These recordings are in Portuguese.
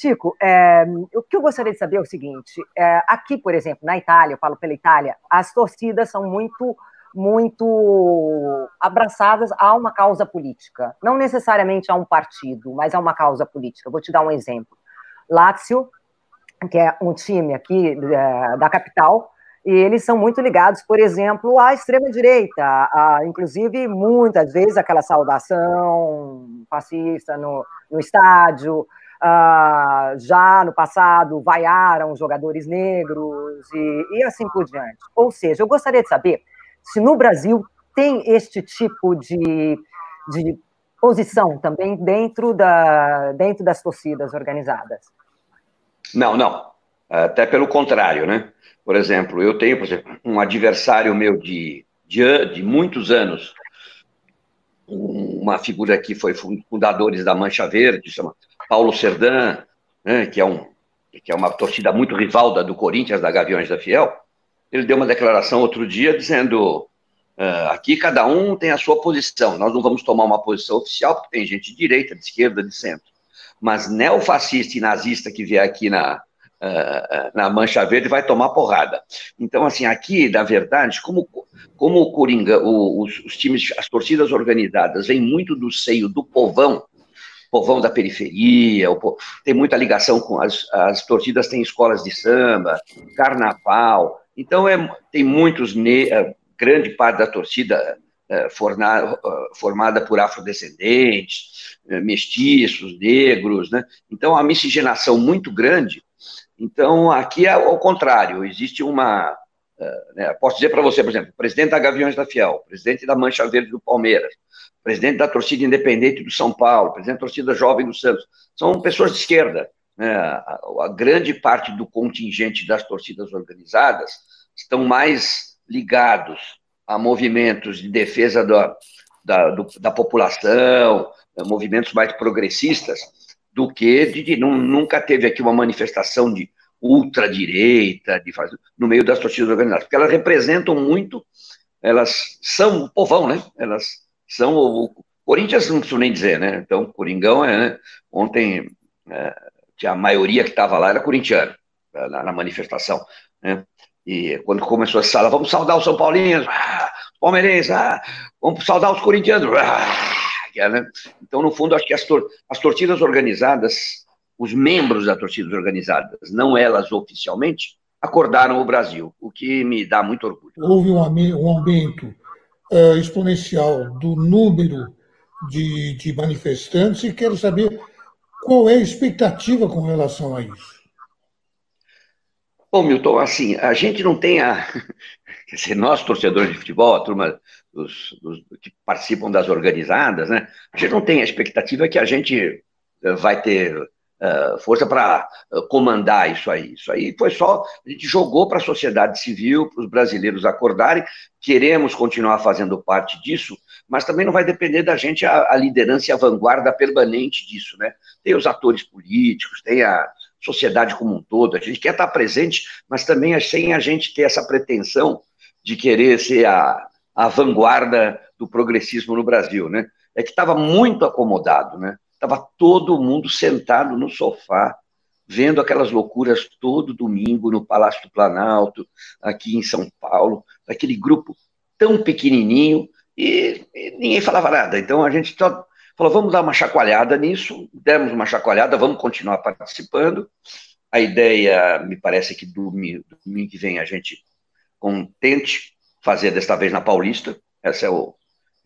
Chico, é, o que eu gostaria de saber é o seguinte: é, aqui, por exemplo, na Itália, eu falo pela Itália, as torcidas são muito, muito abraçadas a uma causa política. Não necessariamente a um partido, mas a uma causa política. Vou te dar um exemplo. Lazio, que é um time aqui é, da capital, e eles são muito ligados, por exemplo, à extrema-direita, inclusive, muitas vezes, aquela saudação fascista no, no estádio, Uh, já no passado vaiaram jogadores negros e, e, assim por diante. Ou seja, eu gostaria de saber se no Brasil tem este tipo de, de posição também dentro, da, dentro das torcidas organizadas. Não, não. Até pelo contrário, né? Por exemplo, eu tenho por exemplo, um adversário meu de, de, de muitos anos, uma figura que foi fundadores da Mancha Verde, chama Paulo Serdan, né, que, é um, que é uma torcida muito rival da, do Corinthians, da Gaviões da Fiel, ele deu uma declaração outro dia dizendo: uh, aqui cada um tem a sua posição, nós não vamos tomar uma posição oficial, porque tem gente de direita, de esquerda, de centro. Mas neofascista e nazista que vier aqui na, uh, na Mancha Verde vai tomar porrada. Então, assim, aqui, na verdade, como, como o Coringa, o, os, os times, as torcidas organizadas vêm muito do seio do povão, povão da periferia, tem muita ligação com as, as torcidas, têm escolas de samba, carnaval, então é, tem muitos, é, grande parte da torcida é, forna, formada por afrodescendentes, mestiços, negros, né? Então, a miscigenação muito grande. Então, aqui é ao contrário, existe uma. Né, posso dizer para você, por exemplo, presidente da Gaviões da Fiel, presidente da Mancha Verde do Palmeiras, presidente da torcida independente do São Paulo, presidente da torcida jovem do Santos, são pessoas de esquerda. Né? A, a, grande parte do contingente das torcidas organizadas estão mais ligados a movimentos de defesa da, da, do, da população, movimentos mais progressistas, do que de, de, nunca teve aqui uma manifestação de ultradireita de, no meio das torcidas organizadas, porque elas representam muito, elas são o povão, né? Elas são o Corinthians, não preciso nem dizer, né? Então, Coringão é. Né? Ontem, é, a maioria que estava lá era corintiano, na, na manifestação, né? E quando começou a sala, vamos saudar os São Paulinos, ah, Palmeirenses, ah, vamos saudar os corintianos. Ah, né? Então, no fundo, acho que as, tor as torcidas organizadas, os membros das torcidas organizadas, não elas oficialmente, acordaram o Brasil, o que me dá muito orgulho. Houve um, um aumento uh, exponencial do número de, de manifestantes e quero saber qual é a expectativa com relação a isso. Bom, Milton, assim, a gente não tem a. Quer dizer, nós, torcedores de futebol, a turma dos, dos, que participam das organizadas, né? A gente não tem a expectativa que a gente eh, vai ter uh, força para uh, comandar isso aí. Isso aí foi só. A gente jogou para a sociedade civil, para os brasileiros acordarem. Queremos continuar fazendo parte disso, mas também não vai depender da gente a, a liderança e a vanguarda permanente disso, né? Tem os atores políticos, tem a sociedade como um todo. A gente quer estar presente, mas também sem a gente ter essa pretensão de querer ser a, a vanguarda do progressismo no Brasil, né? É que estava muito acomodado, né? Estava todo mundo sentado no sofá, vendo aquelas loucuras todo domingo no Palácio do Planalto, aqui em São Paulo, aquele grupo tão pequenininho, e, e ninguém falava nada. Então a gente só Falou, vamos dar uma chacoalhada nisso, demos uma chacoalhada, vamos continuar participando. A ideia, me parece que domingo, domingo que vem a gente contente fazer desta vez na Paulista. Essa é, o,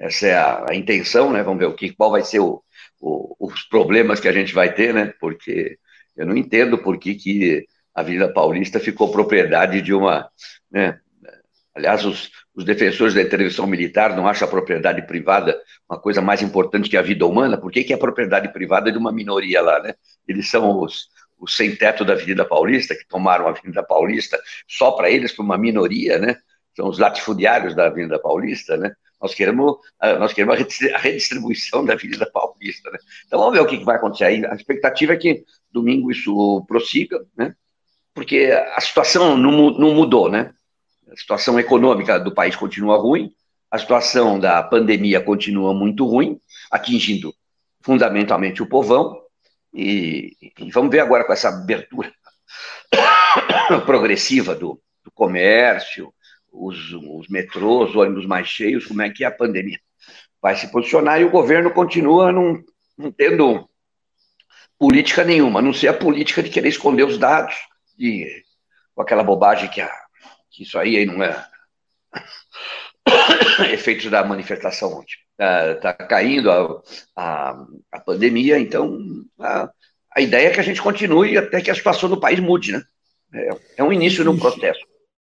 essa é a, a intenção, né? Vamos ver o que, qual vai ser o, o, os problemas que a gente vai ter, né? Porque eu não entendo por que, que a Avenida Paulista ficou propriedade de uma, né? Aliás, os, os defensores da intervenção militar não acham a propriedade privada uma coisa mais importante que a vida humana. Por que, que é a propriedade privada de uma minoria lá, né? Eles são os, os sem-teto da Avenida Paulista, que tomaram a Avenida Paulista só para eles, para uma minoria, né? São os latifundiários da Avenida Paulista, né? Nós queremos, nós queremos a redistribuição da Avenida Paulista, né? Então vamos ver o que vai acontecer aí. A expectativa é que domingo isso prossiga, né? Porque a situação não, não mudou, né? A situação econômica do país continua ruim, a situação da pandemia continua muito ruim, atingindo fundamentalmente o povão, E, e vamos ver agora com essa abertura progressiva do, do comércio, os, os metrôs, os ônibus mais cheios, como é que a pandemia vai se posicionar e o governo continua não, não tendo política nenhuma, a não ser a política de querer esconder os dados, de, com aquela bobagem que, a, que isso aí não é efeitos da manifestação ontem. Está tá caindo a, a, a, pandemia, então a, a ideia é que a gente continue até que a situação do país mude, né? É, é um início no processo.